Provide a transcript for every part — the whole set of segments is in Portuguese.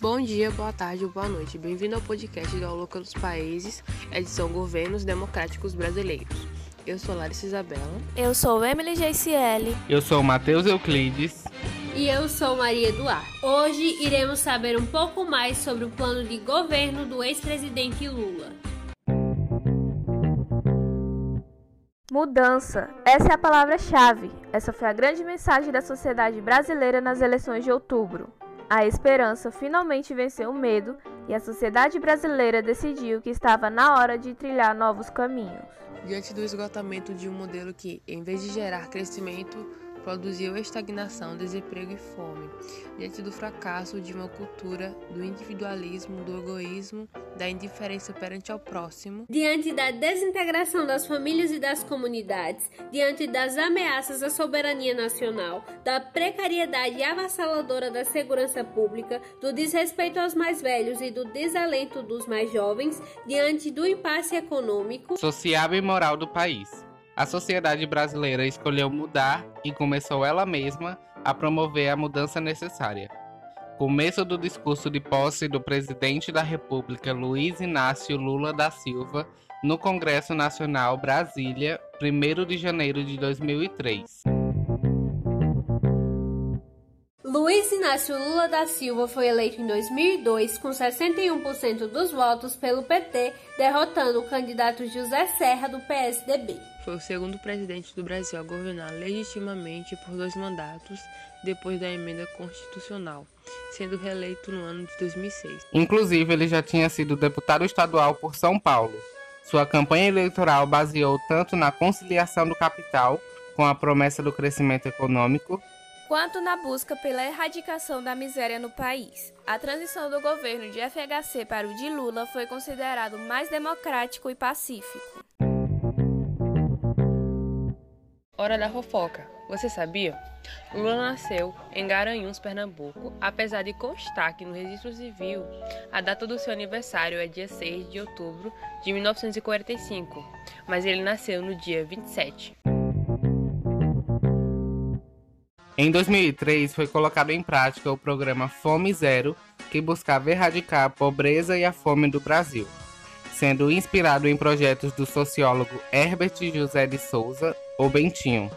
Bom dia, boa tarde ou boa noite. Bem-vindo ao podcast do Louca dos Países, edição Governos Democráticos Brasileiros. Eu sou Larissa Isabela. Eu sou Emily JCL. Eu sou Matheus Euclides. E eu sou Maria Eduardo. Hoje iremos saber um pouco mais sobre o plano de governo do ex-presidente Lula. Mudança. Essa é a palavra-chave. Essa foi a grande mensagem da sociedade brasileira nas eleições de outubro. A esperança finalmente venceu o medo e a sociedade brasileira decidiu que estava na hora de trilhar novos caminhos. Diante do esgotamento de um modelo que, em vez de gerar crescimento, produziu estagnação, desemprego e fome, diante do fracasso de uma cultura do individualismo, do egoísmo, da indiferença perante ao próximo, diante da desintegração das famílias e das comunidades, diante das ameaças à soberania nacional, da precariedade avassaladora da segurança pública, do desrespeito aos mais velhos e do desalento dos mais jovens, diante do impasse econômico, social e moral do país a sociedade brasileira escolheu mudar e começou ela mesma a promover a mudança necessária. Começo do discurso de posse do presidente da República Luiz Inácio Lula da Silva no Congresso Nacional Brasília, 1 de janeiro de 2003. Luiz Inácio Lula da Silva foi eleito em 2002 com 61% dos votos pelo PT, derrotando o candidato José Serra do PSDB. Foi o segundo presidente do Brasil a governar legitimamente por dois mandatos depois da emenda constitucional, sendo reeleito no ano de 2006. Inclusive, ele já tinha sido deputado estadual por São Paulo. Sua campanha eleitoral baseou tanto na conciliação do capital com a promessa do crescimento econômico quanto na busca pela erradicação da miséria no país. A transição do governo de FHC para o de Lula foi considerado mais democrático e pacífico. Hora da fofoca. Você sabia? Lula nasceu em Garanhuns, Pernambuco, apesar de constar que no registro civil a data do seu aniversário é dia 6 de outubro de 1945, mas ele nasceu no dia 27. Em 2003, foi colocado em prática o programa Fome Zero, que buscava erradicar a pobreza e a fome do Brasil, sendo inspirado em projetos do sociólogo Herbert José de Souza, ou Bentinho.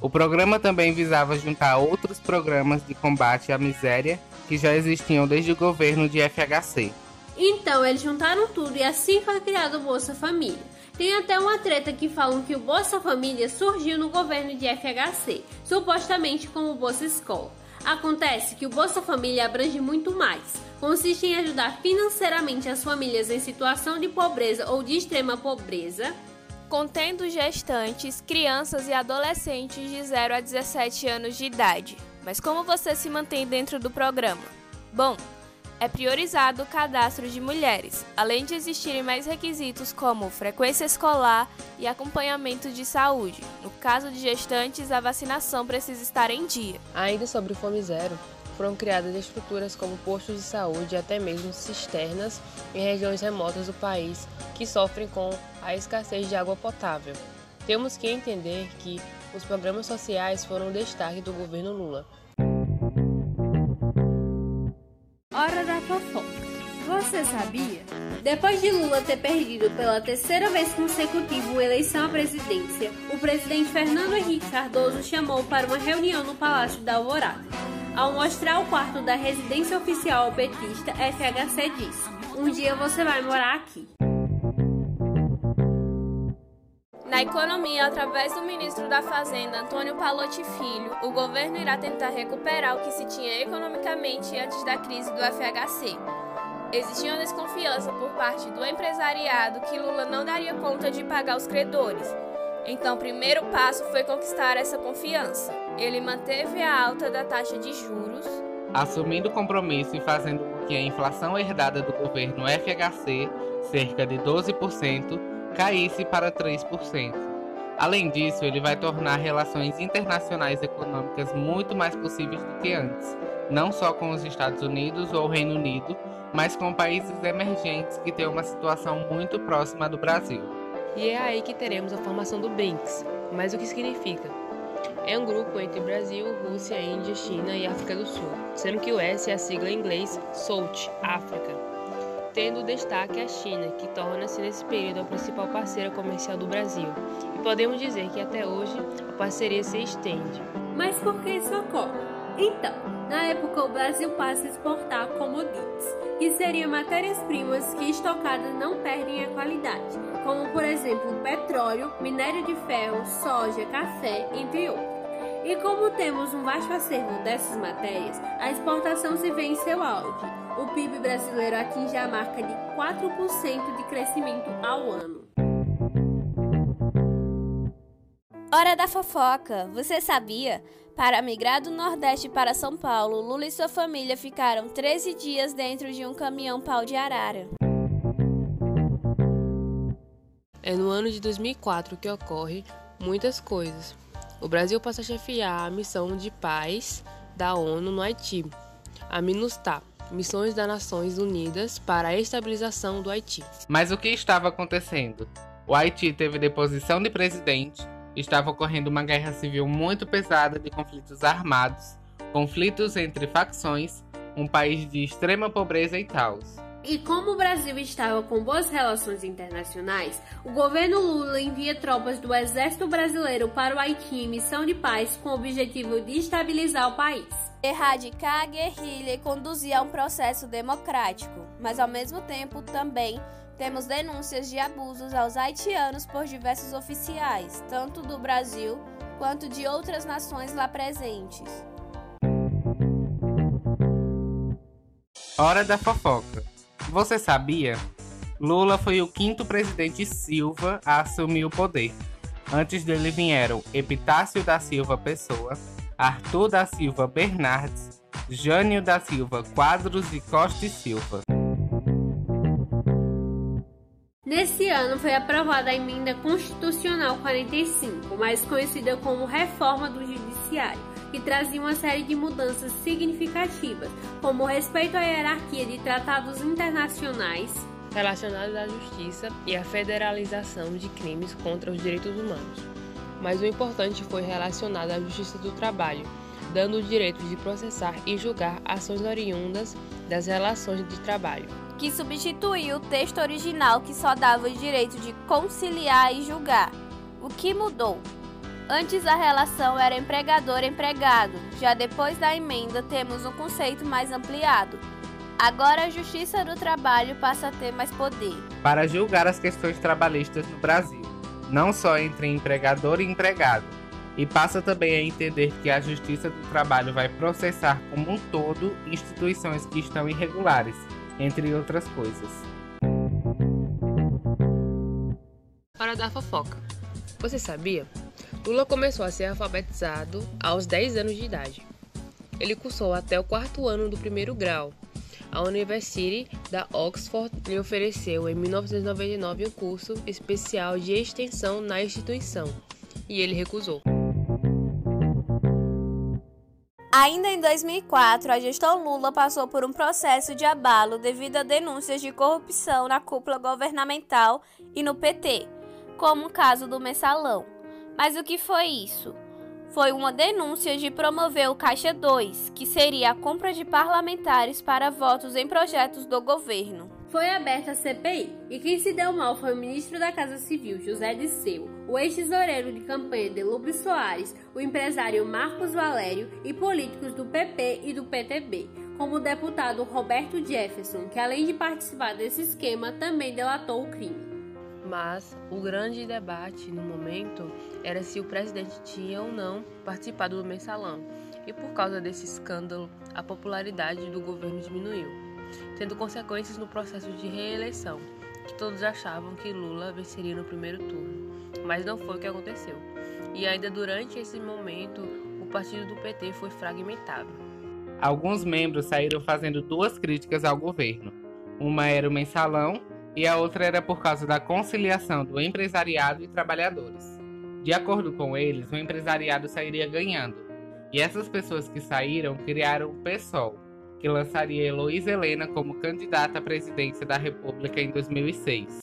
O programa também visava juntar outros programas de combate à miséria que já existiam desde o governo de FHC. Então, eles juntaram tudo e assim foi criado o Bolsa Família. Tem até uma treta que falam que o Bolsa Família surgiu no governo de FHC, supostamente como Bolsa Escola. Acontece que o Bolsa Família abrange muito mais. Consiste em ajudar financeiramente as famílias em situação de pobreza ou de extrema pobreza, contendo gestantes, crianças e adolescentes de 0 a 17 anos de idade. Mas como você se mantém dentro do programa? Bom, é priorizado o cadastro de mulheres, além de existirem mais requisitos como frequência escolar e acompanhamento de saúde. No caso de gestantes, a vacinação precisa estar em dia. Ainda sobre o Fome Zero, foram criadas estruturas como postos de saúde e até mesmo cisternas em regiões remotas do país que sofrem com a escassez de água potável. Temos que entender que os programas sociais foram destaque do governo Lula, Você sabia? Depois de Lula ter perdido pela terceira vez consecutiva a eleição à presidência, o presidente Fernando Henrique Cardoso chamou para uma reunião no Palácio da Alvorada. Ao mostrar o quarto da residência oficial petista, FHC disse: Um dia você vai morar aqui. Na economia, através do ministro da Fazenda, Antônio Palotti Filho, o governo irá tentar recuperar o que se tinha economicamente antes da crise do FHC. Existia uma desconfiança por parte do empresariado que Lula não daria conta de pagar os credores. Então, o primeiro passo foi conquistar essa confiança. Ele manteve a alta da taxa de juros, assumindo compromisso e fazendo com que a inflação herdada do governo FHC, cerca de 12%, caísse para 3%. Além disso, ele vai tornar relações internacionais econômicas muito mais possíveis do que antes, não só com os Estados Unidos ou o Reino Unido, mas com países emergentes que têm uma situação muito próxima do Brasil. E é aí que teremos a formação do BRICS. Mas o que significa? É um grupo entre Brasil, Rússia, Índia, China e África do Sul, sendo que o S é a sigla em inglês SOUT, África. Tendo destaque a China, que torna-se nesse período a principal parceira comercial do Brasil. E podemos dizer que até hoje a parceria se estende. Mas por que isso ocorre? Então, na época o Brasil passa a exportar commodities, que seriam matérias-primas que estocadas não perdem a qualidade, como por exemplo petróleo, minério de ferro, soja, café, entre outros. E como temos um vasto acervo dessas matérias, a exportação se vê em seu auge. O PIB brasileiro atinge a marca de 4% de crescimento ao ano. Hora da fofoca! Você sabia? Para migrar do Nordeste para São Paulo, Lula e sua família ficaram 13 dias dentro de um caminhão pau de arara. É no ano de 2004 que ocorre muitas coisas. O Brasil passa a chefiar a missão de paz da ONU no Haiti, a MINUSTAH, Missões das Nações Unidas para a Estabilização do Haiti. Mas o que estava acontecendo? O Haiti teve deposição de presidente, estava ocorrendo uma guerra civil muito pesada de conflitos armados, conflitos entre facções, um país de extrema pobreza e tal. E como o Brasil estava com boas relações internacionais, o governo Lula envia tropas do Exército Brasileiro para o Haiti em missão de paz com o objetivo de estabilizar o país. Erradicar a guerrilha e conduzir a um processo democrático, mas ao mesmo tempo também temos denúncias de abusos aos haitianos por diversos oficiais, tanto do Brasil quanto de outras nações lá presentes. Hora da fofoca. Você sabia? Lula foi o quinto presidente Silva a assumir o poder. Antes dele vieram Epitácio da Silva Pessoa, Arthur da Silva Bernardes, Jânio da Silva Quadros e Costa e Silva. Ano foi aprovada a Emenda Constitucional 45, mais conhecida como Reforma do Judiciário, que trazia uma série de mudanças significativas, como respeito à hierarquia de tratados internacionais relacionados à justiça e à federalização de crimes contra os direitos humanos. Mas o importante foi relacionado à justiça do trabalho, dando o direito de processar e julgar ações oriundas das relações de trabalho que substituiu o texto original que só dava o direito de conciliar e julgar. O que mudou? Antes a relação era empregador-empregado, já depois da emenda temos um conceito mais ampliado. Agora a Justiça do Trabalho passa a ter mais poder. Para julgar as questões trabalhistas no Brasil, não só entre empregador e empregado, e passa também a entender que a Justiça do Trabalho vai processar como um todo instituições que estão irregulares, entre outras coisas. Para dar fofoca. Você sabia? Lula começou a ser alfabetizado aos 10 anos de idade. Ele cursou até o quarto ano do primeiro grau. A University da Oxford lhe ofereceu em 1999 um curso especial de extensão na instituição, e ele recusou. Ainda em 2004, a gestão Lula passou por um processo de abalo devido a denúncias de corrupção na cúpula governamental e no PT, como o caso do mensalão. Mas o que foi isso? Foi uma denúncia de promover o Caixa 2, que seria a compra de parlamentares para votos em projetos do governo foi aberta a CPI e quem se deu mal foi o ministro da Casa Civil, José Disseu, o ex-tesoureiro de campanha de Lube Soares, o empresário Marcos Valério. E políticos do PP e do PTB, como o deputado Roberto Jefferson, que além de participar desse esquema, também delatou o crime. Mas o grande debate no momento era se o presidente tinha ou não participado do mensalão, e por causa desse escândalo, a popularidade do governo diminuiu tendo consequências no processo de reeleição, que todos achavam que Lula venceria no primeiro turno, mas não foi o que aconteceu. E ainda durante esse momento, o partido do PT foi fragmentado. Alguns membros saíram fazendo duas críticas ao governo. Uma era o mensalão e a outra era por causa da conciliação do empresariado e trabalhadores. De acordo com eles, o empresariado sairia ganhando. E essas pessoas que saíram criaram o PSOL, que lançaria Heloísa Helena como candidata à presidência da República em 2006.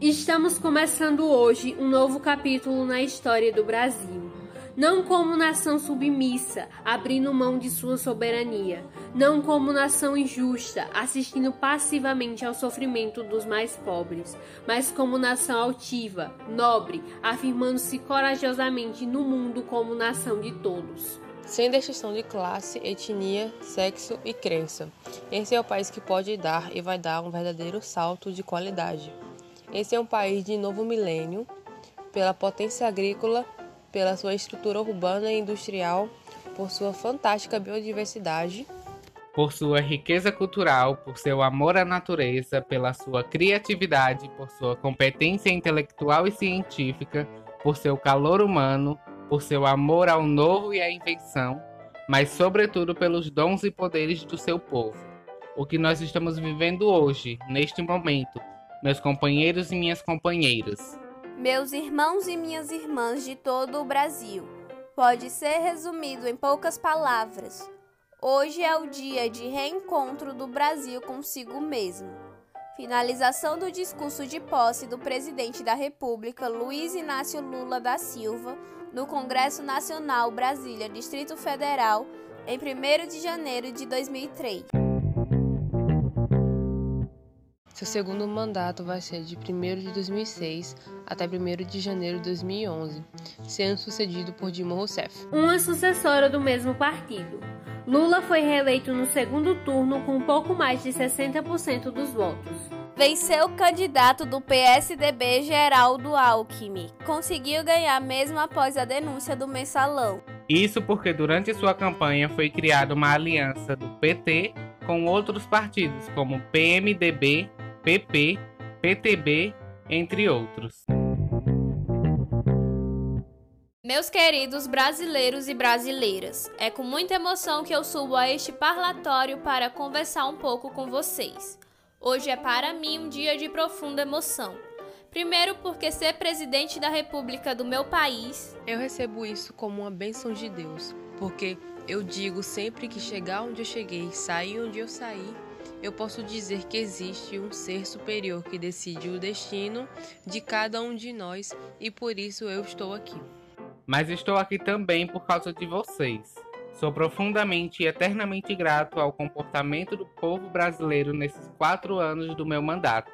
Estamos começando hoje um novo capítulo na história do Brasil. Não como nação submissa, abrindo mão de sua soberania. Não como nação injusta, assistindo passivamente ao sofrimento dos mais pobres. Mas como nação altiva, nobre, afirmando-se corajosamente no mundo como nação de todos sem distinção de classe, etnia, sexo e crença. Esse é o país que pode dar e vai dar um verdadeiro salto de qualidade. Esse é um país de novo milênio, pela potência agrícola, pela sua estrutura urbana e industrial, por sua fantástica biodiversidade, por sua riqueza cultural, por seu amor à natureza, pela sua criatividade, por sua competência intelectual e científica, por seu calor humano, por seu amor ao novo e à invenção, mas sobretudo pelos dons e poderes do seu povo. O que nós estamos vivendo hoje, neste momento, meus companheiros e minhas companheiras. Meus irmãos e minhas irmãs de todo o Brasil. Pode ser resumido em poucas palavras. Hoje é o dia de reencontro do Brasil consigo mesmo. Finalização do discurso de posse do presidente da República, Luiz Inácio Lula da Silva, no Congresso Nacional Brasília, Distrito Federal, em 1 de janeiro de 2003. Seu segundo mandato vai ser de 1 de 2006 até 1 de janeiro de 2011, sendo sucedido por Dilma Rousseff. Uma sucessora do mesmo partido. Lula foi reeleito no segundo turno com pouco mais de 60% dos votos. Venceu o candidato do PSDB Geraldo Alckmin. Conseguiu ganhar mesmo após a denúncia do mensalão. Isso porque durante sua campanha foi criada uma aliança do PT com outros partidos como PMDB, PP, PTB, entre outros. Meus queridos brasileiros e brasileiras, é com muita emoção que eu subo a este parlatório para conversar um pouco com vocês. Hoje é para mim um dia de profunda emoção. Primeiro, porque ser presidente da República do meu país. Eu recebo isso como uma bênção de Deus, porque eu digo sempre que chegar onde eu cheguei, sair onde eu saí, eu posso dizer que existe um ser superior que decide o destino de cada um de nós e por isso eu estou aqui. Mas estou aqui também por causa de vocês. Sou profundamente e eternamente grato ao comportamento do povo brasileiro nesses quatro anos do meu mandato.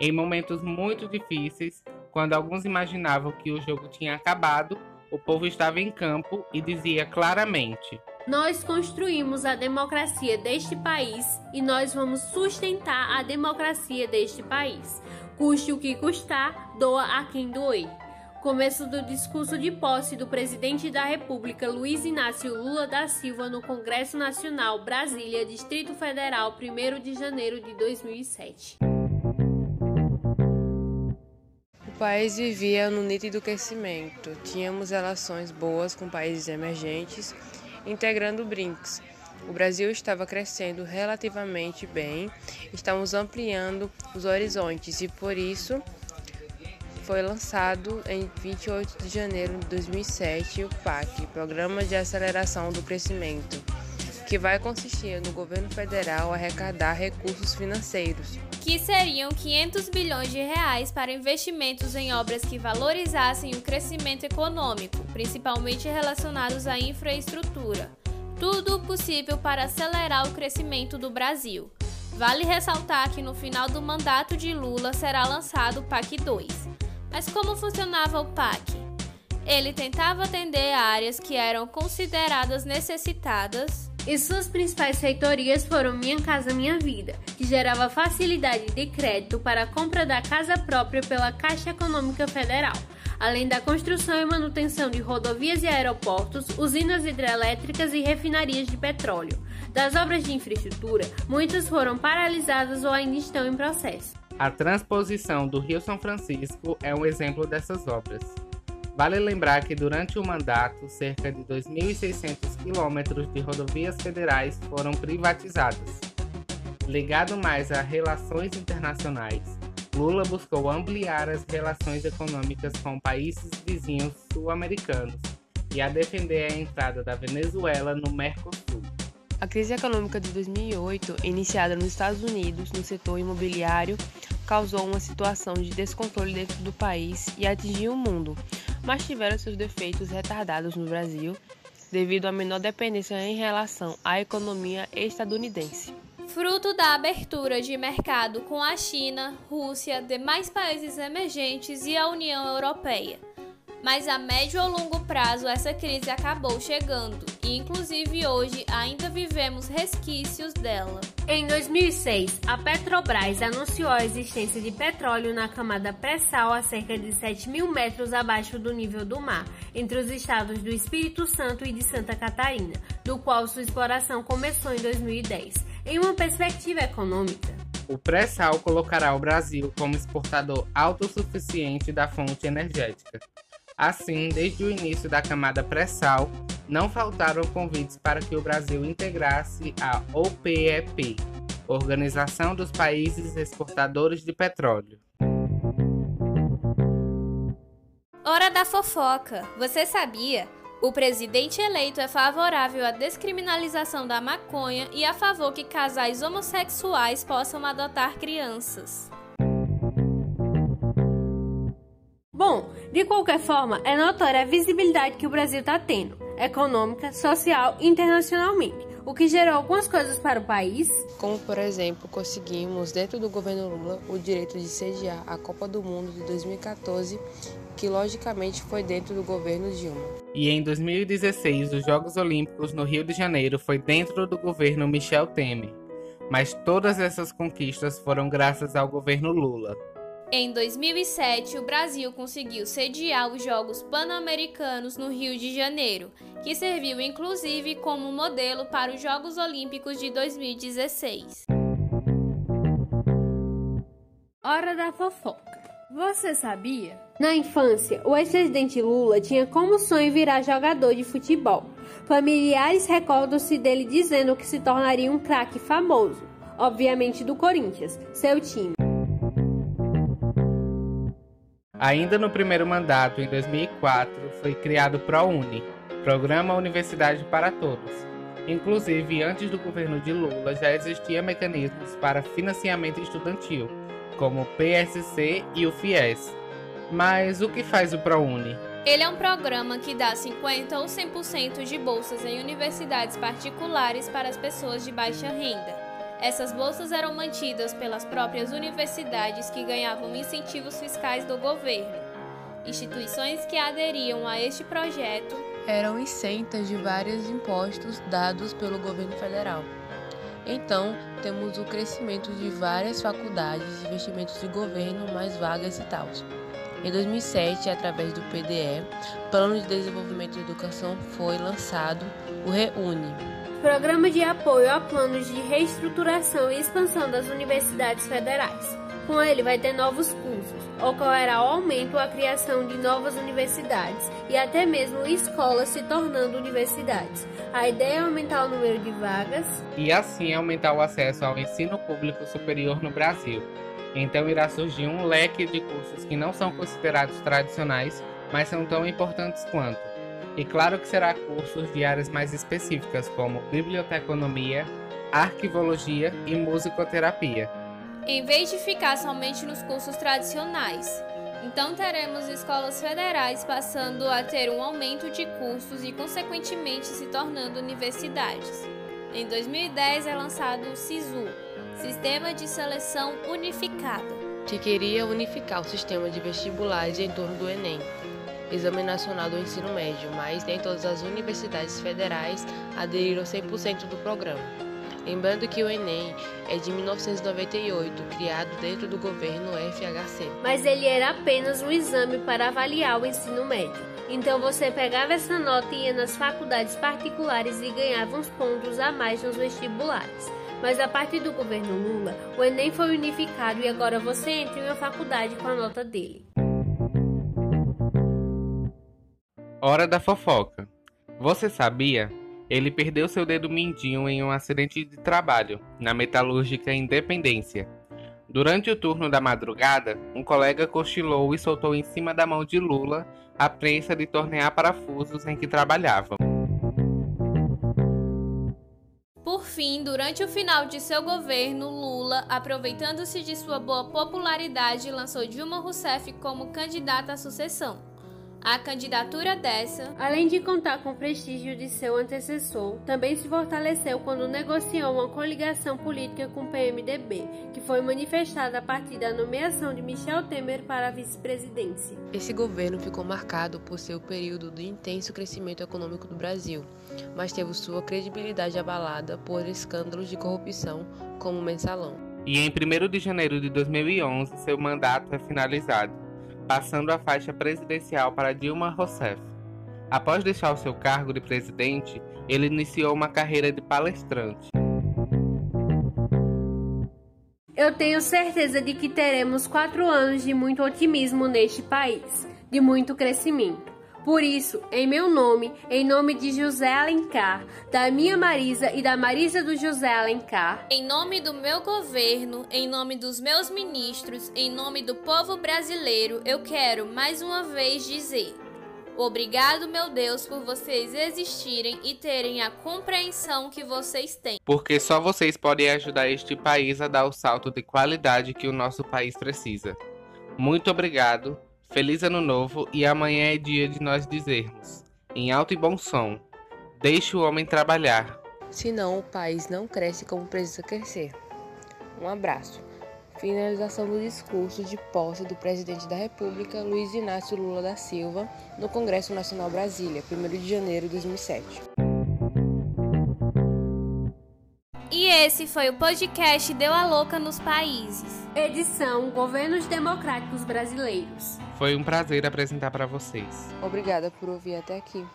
Em momentos muito difíceis, quando alguns imaginavam que o jogo tinha acabado, o povo estava em campo e dizia claramente: Nós construímos a democracia deste país e nós vamos sustentar a democracia deste país. Custe o que custar, doa a quem doer começo do discurso de posse do presidente da República Luiz Inácio Lula da Silva no Congresso Nacional Brasília, Distrito Federal, 1 de janeiro de 2007. O país vivia no nítido crescimento. Tínhamos relações boas com países emergentes, integrando o BRICS. O Brasil estava crescendo relativamente bem, estamos ampliando os horizontes e por isso foi lançado em 28 de janeiro de 2007 o PAC, Programa de Aceleração do Crescimento, que vai consistir no governo federal arrecadar recursos financeiros que seriam 500 bilhões de reais para investimentos em obras que valorizassem o crescimento econômico, principalmente relacionados à infraestrutura. Tudo o possível para acelerar o crescimento do Brasil. Vale ressaltar que no final do mandato de Lula será lançado o PAC 2, mas como funcionava o PAC? Ele tentava atender áreas que eram consideradas necessitadas. E suas principais reitorias foram Minha Casa Minha Vida, que gerava facilidade de crédito para a compra da casa própria pela Caixa Econômica Federal, além da construção e manutenção de rodovias e aeroportos, usinas hidrelétricas e refinarias de petróleo. Das obras de infraestrutura, muitas foram paralisadas ou ainda estão em processo. A transposição do Rio São Francisco é um exemplo dessas obras. Vale lembrar que durante o mandato, cerca de 2.600 quilômetros de rodovias federais foram privatizadas. Ligado mais a relações internacionais, Lula buscou ampliar as relações econômicas com países vizinhos sul-americanos e a defender a entrada da Venezuela no Mercosul. A crise econômica de 2008, iniciada nos Estados Unidos no setor imobiliário, causou uma situação de descontrole dentro do país e atingiu o mundo, mas tiveram seus defeitos retardados no Brasil devido à menor dependência em relação à economia estadunidense. Fruto da abertura de mercado com a China, Rússia, demais países emergentes e a União Europeia mas a médio ou longo prazo essa crise acabou chegando e, inclusive, hoje ainda vivemos resquícios dela. Em 2006, a Petrobras anunciou a existência de petróleo na camada pré-sal a cerca de 7 mil metros abaixo do nível do mar, entre os estados do Espírito Santo e de Santa Catarina, do qual sua exploração começou em 2010. Em uma perspectiva econômica, o pré-sal colocará o Brasil como exportador autossuficiente da fonte energética. Assim, desde o início da camada pré-sal, não faltaram convites para que o Brasil integrasse a OPEP, Organização dos Países Exportadores de Petróleo. Hora da fofoca! Você sabia? O presidente eleito é favorável à descriminalização da maconha e a favor que casais homossexuais possam adotar crianças. Bom, de qualquer forma, é notória a visibilidade que o Brasil está tendo, econômica, social e internacionalmente, o que gerou algumas coisas para o país. Como, por exemplo, conseguimos, dentro do governo Lula, o direito de sediar a Copa do Mundo de 2014, que logicamente foi dentro do governo Dilma. E em 2016, os Jogos Olímpicos no Rio de Janeiro foi dentro do governo Michel Temer. Mas todas essas conquistas foram graças ao governo Lula. Em 2007, o Brasil conseguiu sediar os Jogos Pan-Americanos no Rio de Janeiro, que serviu inclusive como modelo para os Jogos Olímpicos de 2016. Hora da fofoca. Você sabia? Na infância, o ex-presidente Lula tinha como sonho virar jogador de futebol. Familiares recordam-se dele dizendo que se tornaria um craque famoso, obviamente do Corinthians, seu time. Ainda no primeiro mandato, em 2004, foi criado o ProUni, Programa Universidade para Todos. Inclusive, antes do governo de Lula já existiam mecanismos para financiamento estudantil, como o PSC e o FIES. Mas o que faz o ProUni? Ele é um programa que dá 50 ou 100% de bolsas em universidades particulares para as pessoas de baixa renda. Essas bolsas eram mantidas pelas próprias universidades que ganhavam incentivos fiscais do governo. Instituições que aderiam a este projeto eram isentas de vários impostos dados pelo governo federal. Então, temos o crescimento de várias faculdades, investimentos de governo, mais vagas e tal. Em 2007, através do PDE, Plano de Desenvolvimento de Educação, foi lançado o REUNE, Programa de apoio a planos de reestruturação e expansão das universidades federais. Com ele vai ter novos cursos, ocorrerá o aumento ou a criação de novas universidades e até mesmo escolas se tornando universidades. A ideia é aumentar o número de vagas e assim aumentar o acesso ao ensino público superior no Brasil. Então irá surgir um leque de cursos que não são considerados tradicionais, mas são tão importantes quanto e claro que será cursos de áreas mais específicas, como biblioteconomia, arquivologia e musicoterapia. Em vez de ficar somente nos cursos tradicionais. Então teremos escolas federais passando a ter um aumento de cursos e, consequentemente, se tornando universidades. Em 2010 é lançado o SISU, Sistema de Seleção Unificada, que queria unificar o sistema de vestibulares em torno do Enem. Exame Nacional do Ensino Médio, mas nem todas as universidades federais aderiram 100% do programa. Lembrando que o Enem é de 1998, criado dentro do governo FHC. Mas ele era apenas um exame para avaliar o ensino médio. Então você pegava essa nota e ia nas faculdades particulares e ganhava uns pontos a mais nos vestibulares. Mas a partir do governo Lula, o Enem foi unificado e agora você entra em uma faculdade com a nota dele. Hora da fofoca. Você sabia? Ele perdeu seu dedo mindinho em um acidente de trabalho na metalúrgica Independência. Durante o turno da madrugada, um colega cochilou e soltou em cima da mão de Lula a prensa de tornear parafusos em que trabalhava. fim, durante o final de seu governo, Lula, aproveitando-se de sua boa popularidade, lançou Dilma Rousseff como candidata à sucessão. A candidatura dessa, além de contar com o prestígio de seu antecessor, também se fortaleceu quando negociou uma coligação política com o PMDB, que foi manifestada a partir da nomeação de Michel Temer para a vice-presidência. Esse governo ficou marcado por seu período de intenso crescimento econômico do Brasil, mas teve sua credibilidade abalada por escândalos de corrupção, como o mensalão. E em 1 de janeiro de 2011, seu mandato é finalizado passando a faixa presidencial para Dilma Rousseff. Após deixar o seu cargo de presidente, ele iniciou uma carreira de palestrante. Eu tenho certeza de que teremos quatro anos de muito otimismo neste país, de muito crescimento. Por isso, em meu nome, em nome de José Alencar, da minha Marisa e da Marisa do José Alencar, em nome do meu governo, em nome dos meus ministros, em nome do povo brasileiro, eu quero mais uma vez dizer: Obrigado, meu Deus, por vocês existirem e terem a compreensão que vocês têm. Porque só vocês podem ajudar este país a dar o salto de qualidade que o nosso país precisa. Muito obrigado Feliz Ano Novo e amanhã é dia de nós dizermos, em alto e bom som, deixe o homem trabalhar. Senão o país não cresce como precisa crescer. Um abraço. Finalização do discurso de posse do presidente da República, Luiz Inácio Lula da Silva, no Congresso Nacional Brasília, 1 de janeiro de 2007. E esse foi o podcast Deu a Louca nos Países. Edição Governos Democráticos Brasileiros. Foi um prazer apresentar para vocês. Obrigada por ouvir até aqui.